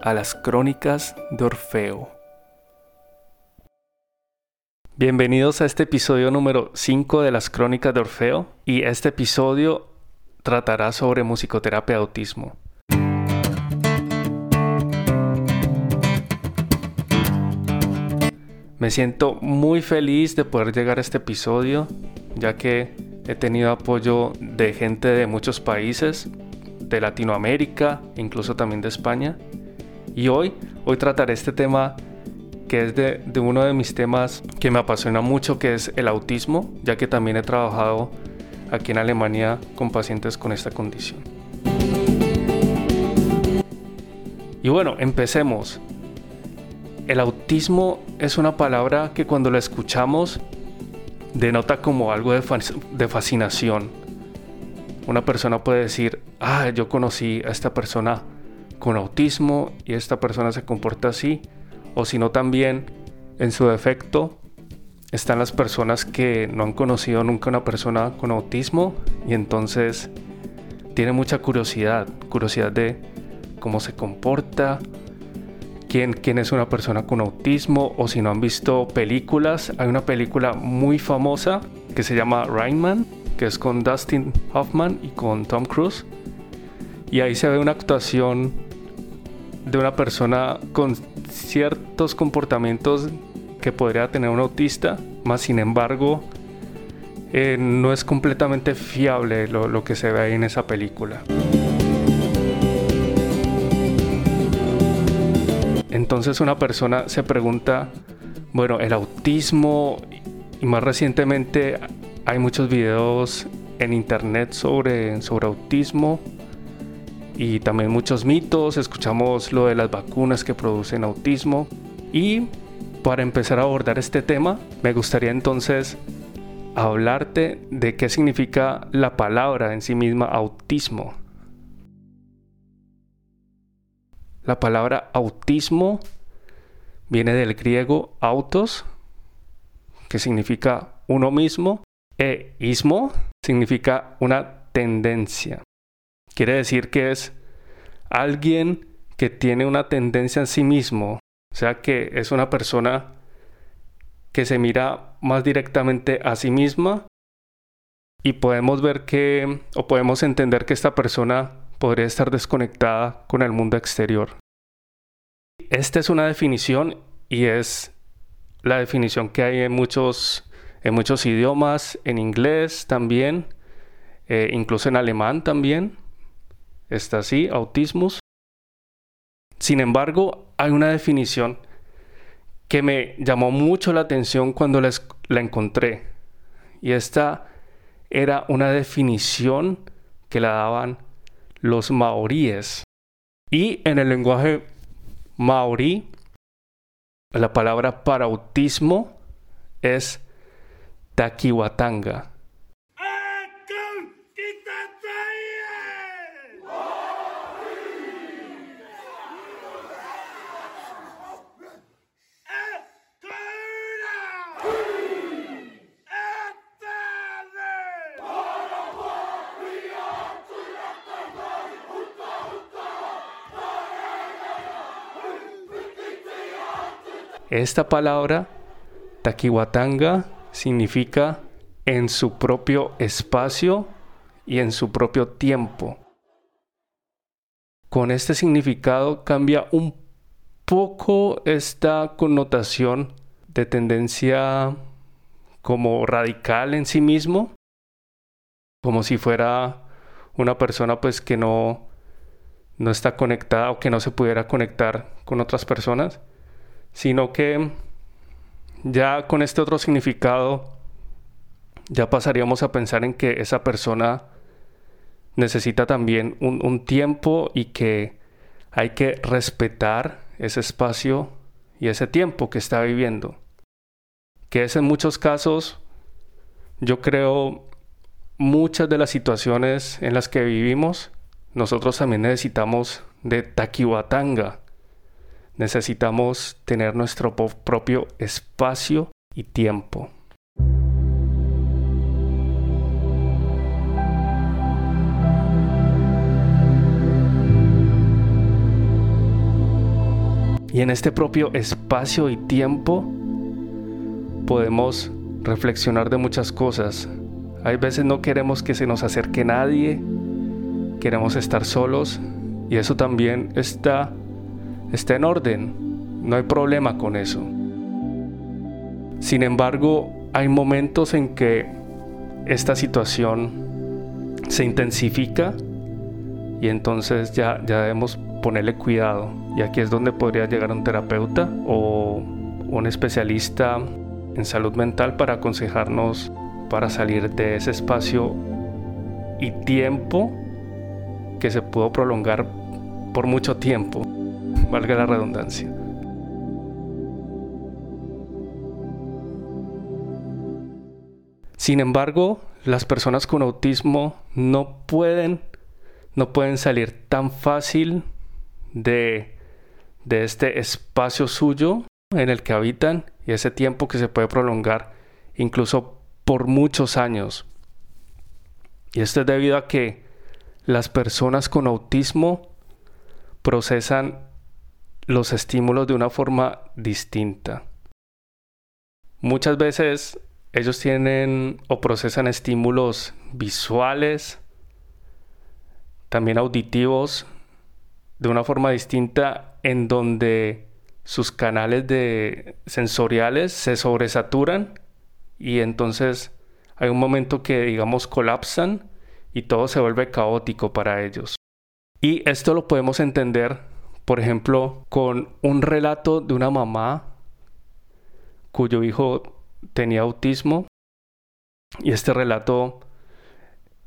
a las crónicas de Orfeo. Bienvenidos a este episodio número 5 de las crónicas de Orfeo y este episodio tratará sobre musicoterapia autismo. Me siento muy feliz de poder llegar a este episodio ya que he tenido apoyo de gente de muchos países, de Latinoamérica, incluso también de España y hoy, hoy trataré este tema que es de, uno de mis temas que me apasiona mucho, que es el autismo, ya que también he trabajado aquí en Alemania con pacientes con esta condición. Y bueno, empecemos. El autismo es una palabra que cuando la escuchamos denota como algo de, de fascinación. Una persona puede decir, ah, yo conocí a esta persona con autismo y esta persona se comporta así, o si no también en su defecto están las personas que no han conocido nunca una persona con autismo y entonces tiene mucha curiosidad, curiosidad de cómo se comporta, quién, quién es una persona con autismo o si no han visto películas, hay una película muy famosa que se llama Rain Man, que es con Dustin Hoffman y con Tom Cruise. Y ahí se ve una actuación de una persona con ciertos comportamientos que podría tener un autista, más sin embargo eh, no es completamente fiable lo, lo que se ve ahí en esa película. Entonces una persona se pregunta, bueno, el autismo y más recientemente hay muchos videos en internet sobre, sobre autismo y también muchos mitos, escuchamos lo de las vacunas que producen autismo y para empezar a abordar este tema me gustaría entonces hablarte de qué significa la palabra en sí misma autismo. La palabra autismo viene del griego autos, que significa uno mismo, e ismo significa una tendencia. Quiere decir que es alguien que tiene una tendencia en sí mismo, o sea que es una persona que se mira más directamente a sí misma y podemos ver que o podemos entender que esta persona podría estar desconectada con el mundo exterior. Esta es una definición y es la definición que hay en muchos, en muchos idiomas, en inglés también, eh, incluso en alemán también está así, autismus. Sin embargo, hay una definición que me llamó mucho la atención cuando la, la encontré. Y esta era una definición que la daban los maoríes. Y en el lenguaje maorí, la palabra para autismo es takiwatanga. Esta palabra, taquiwatanga, significa en su propio espacio y en su propio tiempo. Con este significado cambia un poco esta connotación de tendencia como radical en sí mismo, como si fuera una persona pues que no no está conectada o que no se pudiera conectar con otras personas sino que ya con este otro significado ya pasaríamos a pensar en que esa persona necesita también un, tiempo y que hay que respetar ese espacio y ese tiempo que está viviendo. Que es en muchos casos, yo creo, muchas de las situaciones en las que vivimos, nosotros también necesitamos de taquiwatanga. Necesitamos tener nuestro propio espacio y tiempo. Y en este propio espacio y tiempo podemos reflexionar de muchas cosas. Hay veces no queremos que se nos acerque nadie, queremos estar solos y eso también está, está en orden, no hay problema con eso. Sin embargo, hay momentos en que esta situación se intensifica y entonces ya, ya debemos ponerle cuidado. Y aquí es donde podría llegar un terapeuta o un especialista en salud mental para aconsejarnos para salir de ese espacio y tiempo que se pudo prolongar por mucho tiempo, valga la redundancia. Sin embargo, las personas con autismo no pueden no pueden salir tan fácil de, de este espacio suyo en el que habitan y ese tiempo que se puede prolongar incluso por muchos años. Y esto es debido a que las personas con autismo procesan los estímulos de una forma distinta. Muchas veces ellos tienen o procesan estímulos visuales, también auditivos, de una forma distinta en donde sus canales sensoriales se sobresaturan y entonces hay un momento que digamos colapsan y todo se vuelve caótico para ellos. Y esto lo podemos entender, por ejemplo, con un relato de una mamá cuyo hijo tenía autismo y este relato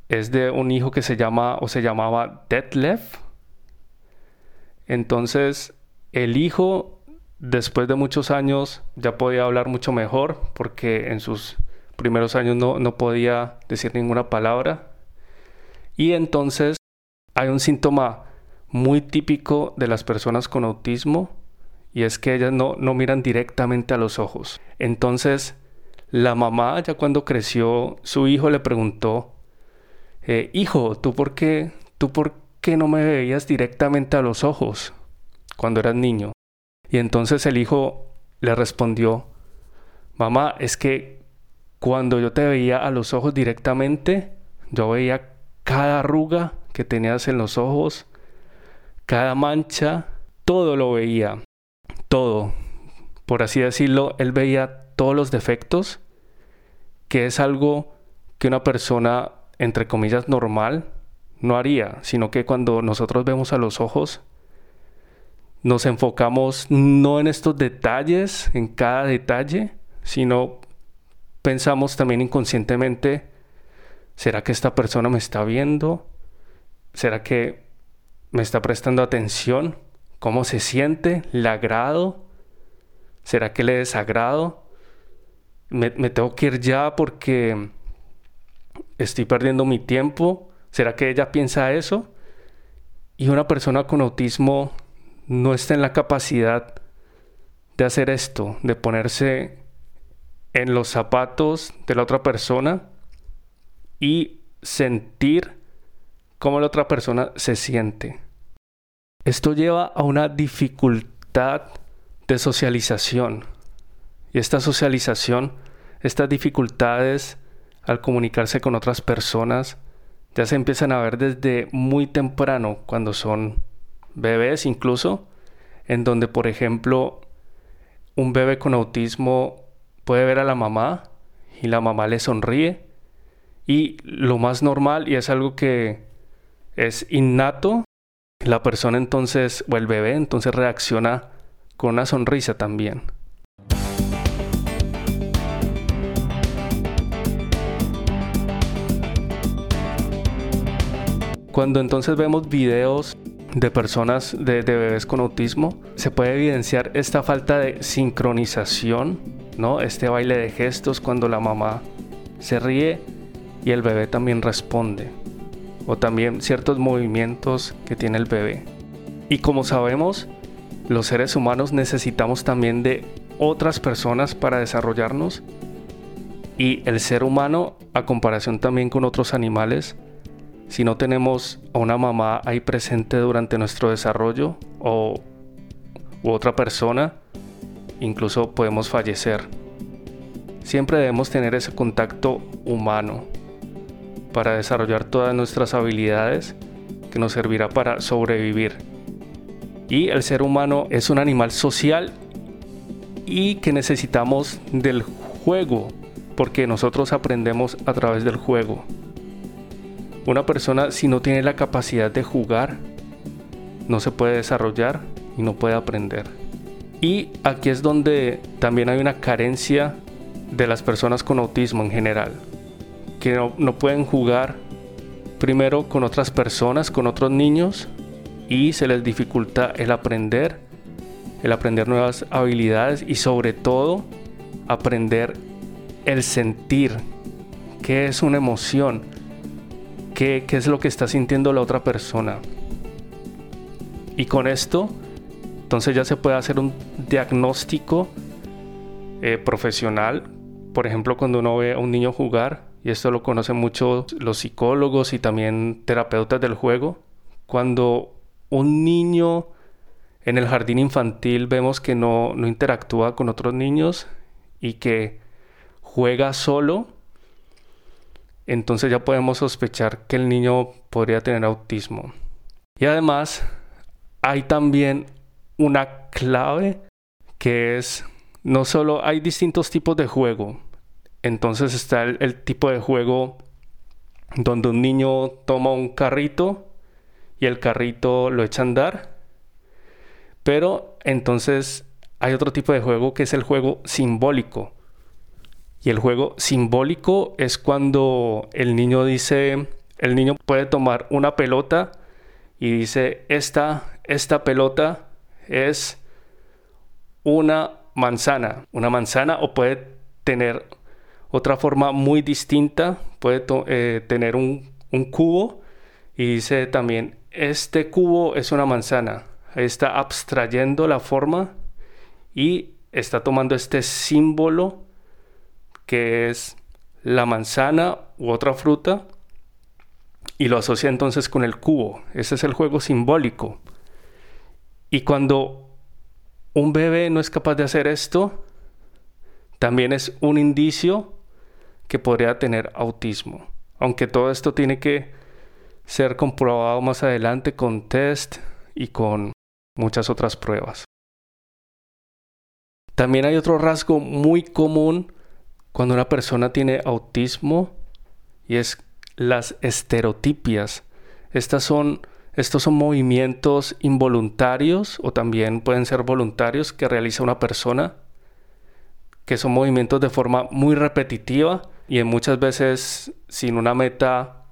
es de un hijo que se llama o se llamaba Detlef entonces, el hijo, después de muchos años, ya podía hablar mucho mejor, porque en sus primeros años no, no podía decir ninguna palabra. Y entonces hay un síntoma muy típico de las personas con autismo y es que ellas no, no miran directamente a los ojos. Entonces, la mamá ya cuando creció, su hijo le preguntó, eh, hijo, ¿tú por qué, tú por que no me veías directamente a los ojos cuando eras niño? Y entonces el hijo le respondió, mamá, es que cuando yo te veía a los ojos directamente, yo veía cada arruga que tenías en los ojos, cada mancha, todo lo veía, todo. Por así decirlo, él veía todos los defectos, que es algo que una persona, entre comillas, normal, no haría, sino que cuando nosotros vemos a los ojos, nos enfocamos no en estos detalles, en cada detalle, sino pensamos también inconscientemente, ¿será que esta persona me está viendo? ¿Será que me está prestando atención? ¿Cómo se siente? ¿Le agrado? ¿Será que le desagrado? Me, me tengo que ir ya porque estoy perdiendo mi tiempo ¿Será que ella piensa eso? Y una persona con autismo no está en la capacidad de hacer esto, de ponerse en los zapatos de la otra persona y sentir cómo la otra persona se siente. Esto lleva a una dificultad de socialización. Y esta socialización, estas dificultades al comunicarse con otras personas, ya se empiezan a ver desde muy temprano, cuando son bebés incluso, en donde por ejemplo un bebé con autismo puede ver a la mamá y la mamá le sonríe y lo más normal y es algo que es innato, la persona entonces o el bebé entonces reacciona con una sonrisa también. Cuando entonces vemos videos de personas, de, de, bebés con autismo, se puede evidenciar esta falta de sincronización, ¿no? Este baile de gestos cuando la mamá se ríe y el bebé también responde. O también ciertos movimientos que tiene el bebé. Y como sabemos, los seres humanos necesitamos también de otras personas para desarrollarnos. Y el ser humano, a comparación también con otros animales, si no tenemos a una mamá ahí presente durante nuestro desarrollo o u otra persona, incluso podemos fallecer. Siempre debemos tener ese contacto humano para desarrollar todas nuestras habilidades que nos servirá para sobrevivir. Y el ser humano es un animal social y que necesitamos del juego, porque nosotros aprendemos a través del juego. Una persona si no tiene la capacidad de jugar, no se puede desarrollar y no puede aprender. Y aquí es donde también hay una carencia de las personas con autismo en general, que no, pueden jugar primero con otras personas, con otros niños, y se les dificulta el aprender, el aprender nuevas habilidades y sobre todo aprender el sentir, qué es una emoción, qué, qué es lo que está sintiendo la otra persona. Y con esto, entonces ya se puede hacer un diagnóstico eh, profesional por ejemplo, cuando uno ve a un niño jugar, y esto lo conocen mucho los psicólogos y también terapeutas del juego, cuando un niño en el jardín infantil vemos que no, no interactúa con otros niños y que juega solo, entonces ya podemos sospechar que el niño podría tener autismo. Y además hay también una clave que es no solo hay distintos tipos de juego. Entonces está el, tipo de juego donde un niño toma un carrito y el carrito lo echa a andar. Pero entonces hay otro tipo de juego que es el juego simbólico. Y el juego simbólico es cuando el niño dice, el niño puede tomar una pelota y dice, esta, esta pelota es una manzana, una manzana o puede tener otra forma muy distinta, puede eh, tener un, cubo y dice también, este cubo es una manzana, está abstrayendo la forma y está tomando este símbolo que es la manzana u otra fruta y lo asocia entonces con el cubo. Ese es el juego simbólico. Y cuando un bebé no es capaz de hacer esto, también es un indicio que podría tener autismo. Aunque todo esto tiene que ser comprobado más adelante con test y con muchas otras pruebas. También hay otro rasgo muy común cuando una persona tiene autismo y es las estereotipias. Estas son estos son movimientos involuntarios o también pueden ser voluntarios que realiza una persona, que son movimientos de forma muy repetitiva y en muchas veces sin una meta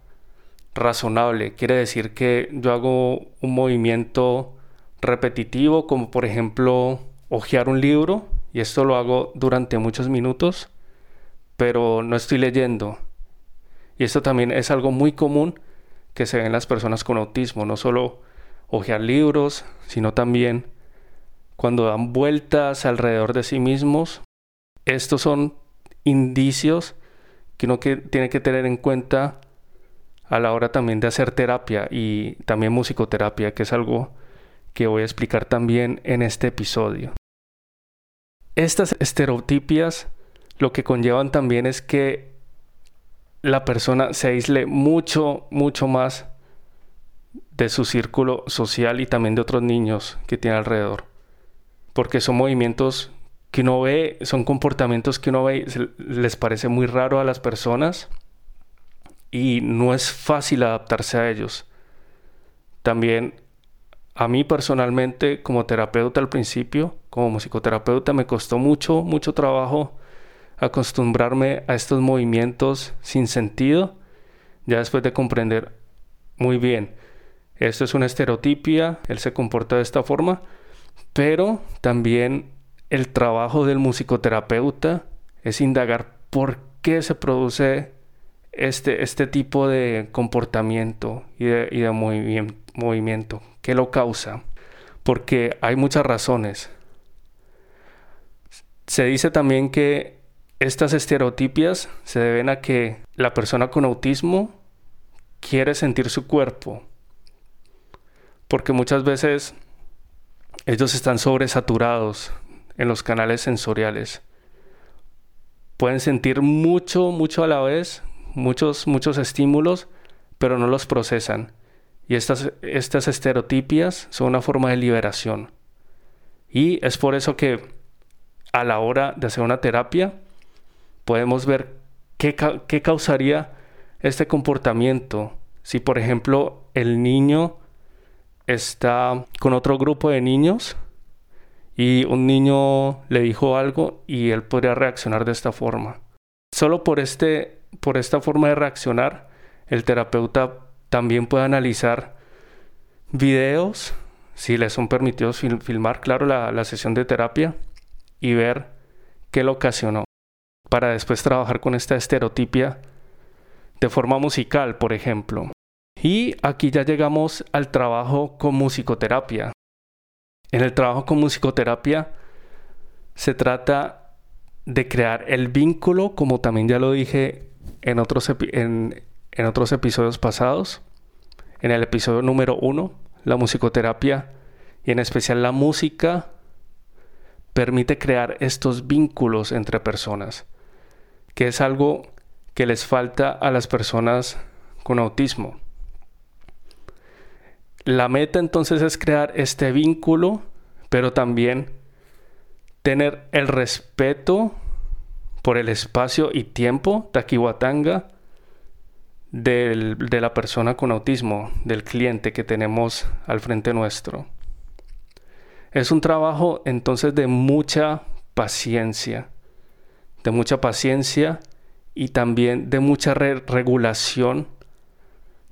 razonable. Quiere decir que yo hago un movimiento repetitivo como por ejemplo hojear un libro y esto lo hago durante muchos minutos, pero no estoy leyendo. Y esto también es algo muy común que se ven las personas con autismo, no solo hojear libros, sino también cuando dan vueltas alrededor de sí mismos. Estos son indicios que uno que tiene que tener en cuenta a la hora también de hacer terapia y también musicoterapia, que es algo que voy a explicar también en este episodio. Estas estereotipias lo que conllevan también es que la persona se aísle mucho, mucho más de su círculo social y también de otros niños que tiene alrededor. Porque son movimientos que uno ve, son comportamientos que uno ve, les parece muy raro a las personas y no es fácil adaptarse a ellos. También a mí personalmente como terapeuta al principio, como musicoterapeuta, me costó mucho, mucho trabajo acostumbrarme a estos movimientos sin sentido, ya después de comprender muy bien Esto es una estereotipia, él se comporta de esta forma, pero también el trabajo del musicoterapeuta es indagar por qué se produce este, este tipo de comportamiento y de, movimiento, qué lo causa, porque hay muchas razones. Se dice también que estas estereotipias se deben a que la persona con autismo quiere sentir su cuerpo, porque muchas veces ellos están sobresaturados en los canales sensoriales. Pueden sentir mucho, mucho a la vez, muchos, muchos estímulos, pero no los procesan. Y estas, estas estereotipias son una forma de liberación. Y es por eso que a la hora de hacer una terapia podemos ver qué, qué causaría este comportamiento. Si por ejemplo el niño está con otro grupo de niños y un niño le dijo algo y él podría reaccionar de esta forma. Solo por, este, por esta forma de reaccionar, el terapeuta también puede analizar videos, si le son permitidos filmar, claro, la, la sesión de terapia y ver qué lo ocasionó, para después trabajar con esta estereotipia de forma musical, por ejemplo. Y aquí ya llegamos al trabajo con musicoterapia. En el trabajo con musicoterapia se trata de crear el vínculo, como también ya lo dije en otros, en, otros episodios pasados. En el episodio número uno, la musicoterapia y en especial la música permite crear estos vínculos entre personas, que es algo que les falta a las personas con autismo. La meta entonces es crear este vínculo, pero también tener el respeto por el espacio y tiempo, taquiwatanga, de la persona con autismo, del cliente que tenemos al frente nuestro. Es un trabajo entonces de mucha paciencia, de mucha paciencia y también de mucha regulación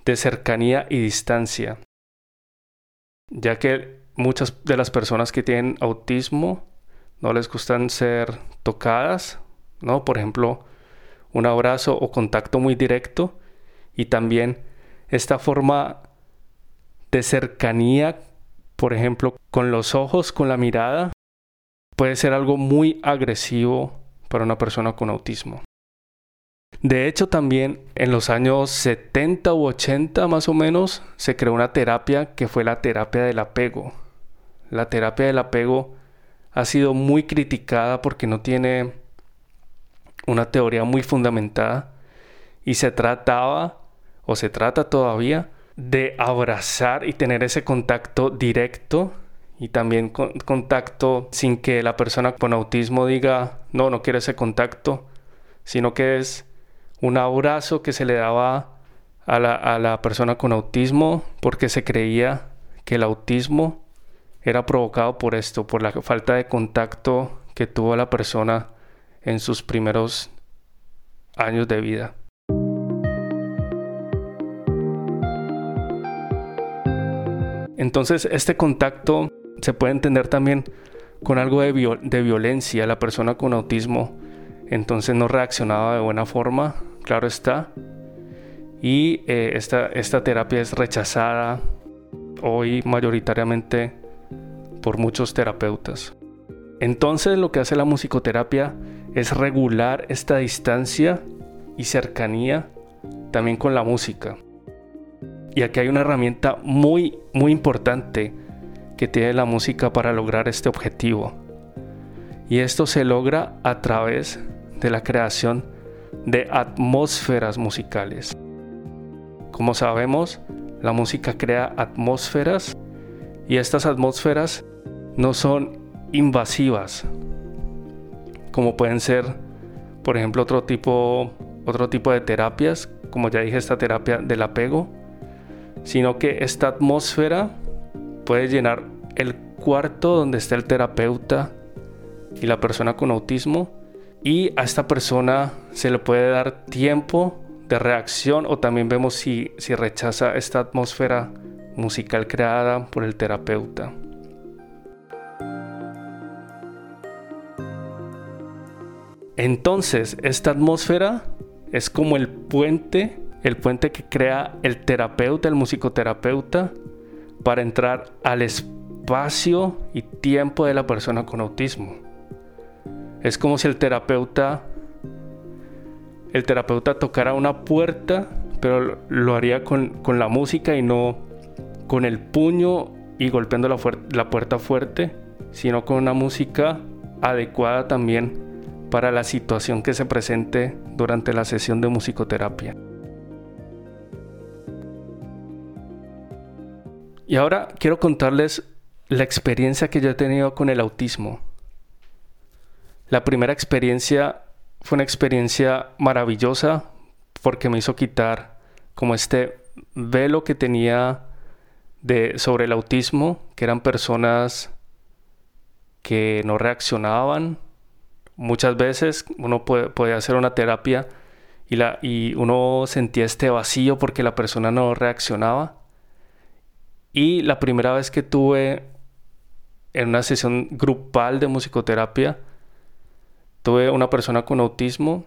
de cercanía y distancia ya que muchas de las personas que tienen autismo no les gustan ser tocadas, ¿no? Por ejemplo, un abrazo o contacto muy directo y también esta forma de cercanía, por ejemplo, con los ojos, con la mirada, puede ser algo muy agresivo para una persona con autismo. De hecho, también en los años 70 u 80 más o menos se creó una terapia que fue la terapia del apego. La terapia del apego ha sido muy criticada porque no tiene una teoría muy fundamentada y se trataba o se trata todavía de abrazar y tener ese contacto directo y también contacto sin que la persona con autismo diga no, no quiere ese contacto, sino que es un abrazo que se le daba a la, persona con autismo porque se creía que el autismo era provocado por esto, por la falta de contacto que tuvo la persona en sus primeros años de vida. Entonces, este contacto se puede entender también con algo de, de violencia. La persona con autismo entonces no reaccionaba de buena forma, claro está. Y eh, esta, esta terapia es rechazada hoy mayoritariamente por muchos terapeutas. Entonces lo que hace la musicoterapia es regular esta distancia y cercanía también con la música. Y aquí hay una herramienta muy, muy importante que tiene la música para lograr este objetivo. Y esto se logra a través de la creación de atmósferas musicales. Como sabemos, la música crea atmósferas y estas atmósferas no son invasivas, como pueden ser, por ejemplo, otro tipo, otro tipo de terapias, como ya dije, esta terapia del apego, sino que esta atmósfera puede llenar el cuarto donde está el terapeuta y la persona con autismo y a esta persona se le puede dar tiempo de reacción o también vemos si, rechaza esta atmósfera musical creada por el terapeuta. Entonces, esta atmósfera es como el puente, el puente que crea el terapeuta, el musicoterapeuta, para entrar al espacio y tiempo de la persona con autismo. Es como si el terapeuta el terapeuta tocara una puerta, pero lo haría con, la música y no con el puño y golpeando la, la puerta fuerte, sino con una música adecuada también para la situación que se presente durante la sesión de musicoterapia. Y ahora quiero contarles la experiencia que yo he tenido con el autismo. La primera experiencia fue una experiencia maravillosa porque me hizo quitar como este velo que tenía sobre el autismo, que eran personas que no reaccionaban. Muchas veces uno podía hacer una terapia y uno sentía este vacío porque la persona no reaccionaba. Y la primera vez que tuve en una sesión grupal de musicoterapia, tuve una persona con autismo.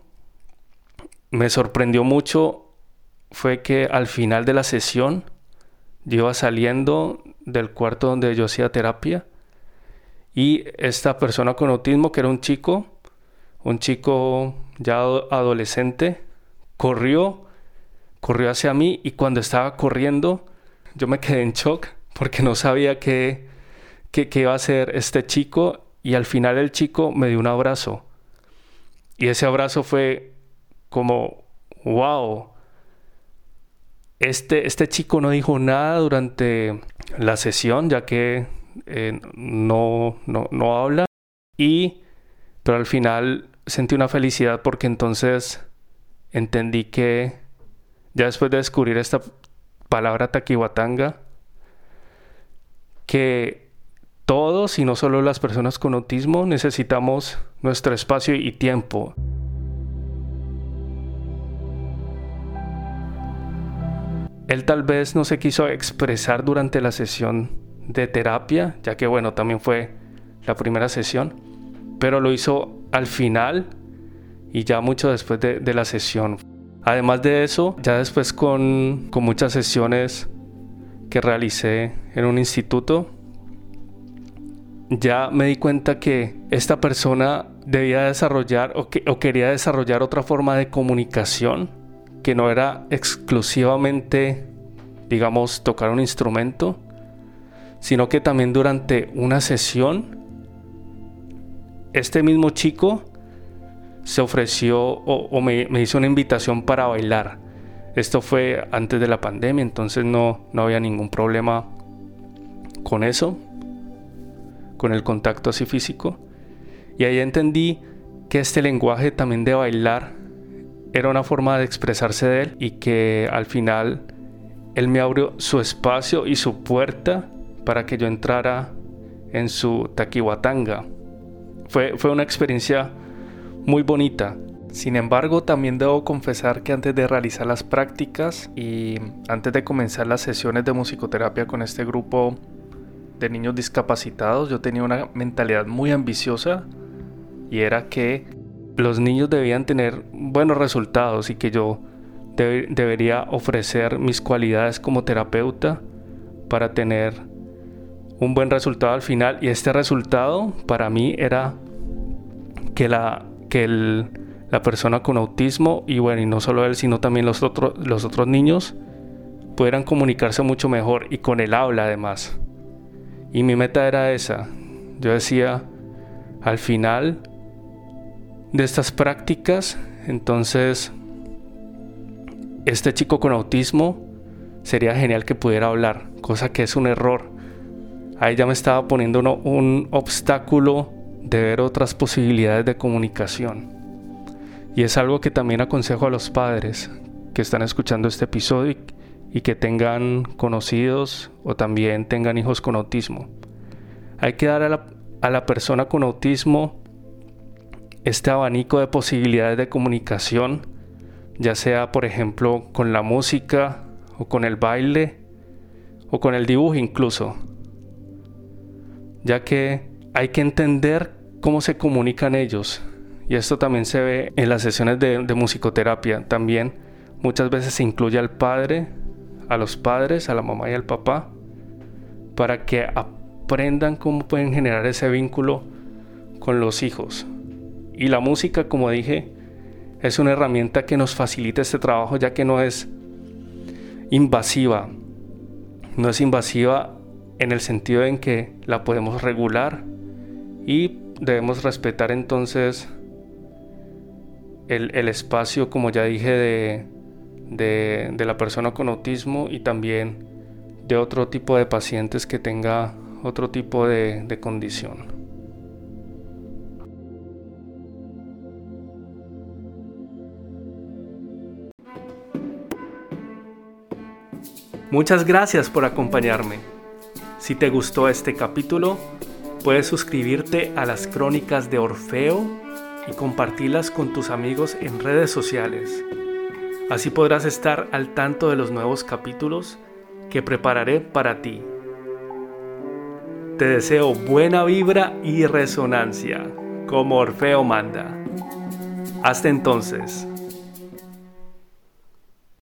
Me sorprendió mucho fue que al final de la sesión yo iba saliendo del cuarto donde yo hacía terapia y esta persona con autismo, que era un chico, un chico ya adolescente, corrió, corrió hacia mí y cuando estaba corriendo yo me quedé en shock porque no sabía qué, qué, qué iba a hacer este chico y al final el chico me dio un abrazo y ese abrazo fue como, wow. Este, este chico no dijo nada durante la sesión, ya que eh, no, no, no habla. Y, pero al final sentí una felicidad porque entonces entendí que ya después de descubrir esta palabra taquihuatanga, que todos y no solo las personas con autismo necesitamos nuestro espacio y tiempo. Él tal vez no se quiso expresar durante la sesión de terapia, ya que bueno, también fue la primera sesión, pero lo hizo al final y ya mucho después de, la sesión. Además de eso, ya después con, con muchas sesiones que realicé en un instituto, ya me di cuenta que esta persona debía desarrollar o, quería desarrollar otra forma de comunicación que no era exclusivamente, digamos, tocar un instrumento, sino que también durante una sesión, este mismo chico se ofreció o, me, me, hizo una invitación para bailar. Esto fue antes de la pandemia, entonces no, no había ningún problema con eso con el contacto así físico. Y ahí entendí que este lenguaje también de bailar era una forma de expresarse de él y que al final él me abrió su espacio y su puerta para que yo entrara en su taquihuatanga. Fue, fue una experiencia muy bonita. Sin embargo, también debo confesar que antes de realizar las prácticas y antes de comenzar las sesiones de musicoterapia con este grupo de niños discapacitados, yo tenía una mentalidad muy ambiciosa y era que los niños debían tener buenos resultados y que yo debería ofrecer mis cualidades como terapeuta para tener un buen resultado al final. Y este resultado para mí era que la que la persona con autismo y bueno y no solo él sino también los otros los otros niños pudieran comunicarse mucho mejor y con el habla además y mi meta era esa. Yo decía, al final de estas prácticas, entonces, este chico con autismo sería genial que pudiera hablar, cosa que es un error. Ahí ya me estaba poniendo un obstáculo de ver otras posibilidades de comunicación. Y es algo que también aconsejo a los padres que están escuchando este episodio y que tengan conocidos o también tengan hijos con autismo. Hay que dar a la, persona con autismo este abanico de posibilidades de comunicación, ya sea por ejemplo con la música o con el baile o con el dibujo incluso, ya que hay que entender cómo se comunican ellos. Y esto también se ve en las sesiones de, musicoterapia. También muchas veces se incluye al padre, a los padres, a la mamá y al papá, para que aprendan cómo pueden generar ese vínculo con los hijos. Y la música, como dije, es una herramienta que nos facilita este trabajo ya que no es invasiva. No es invasiva en el sentido en que la podemos regular y debemos respetar entonces el, espacio, como ya dije, de, la persona con autismo y también de otro tipo de pacientes que tenga otro tipo de condición. Muchas gracias por acompañarme. Si te gustó este capítulo, puedes suscribirte a las crónicas de Orfeo y compartirlas con tus amigos en redes sociales. Así podrás estar al tanto de los nuevos capítulos que prepararé para ti. Te deseo buena vibra y resonancia, como Orfeo manda. Hasta entonces.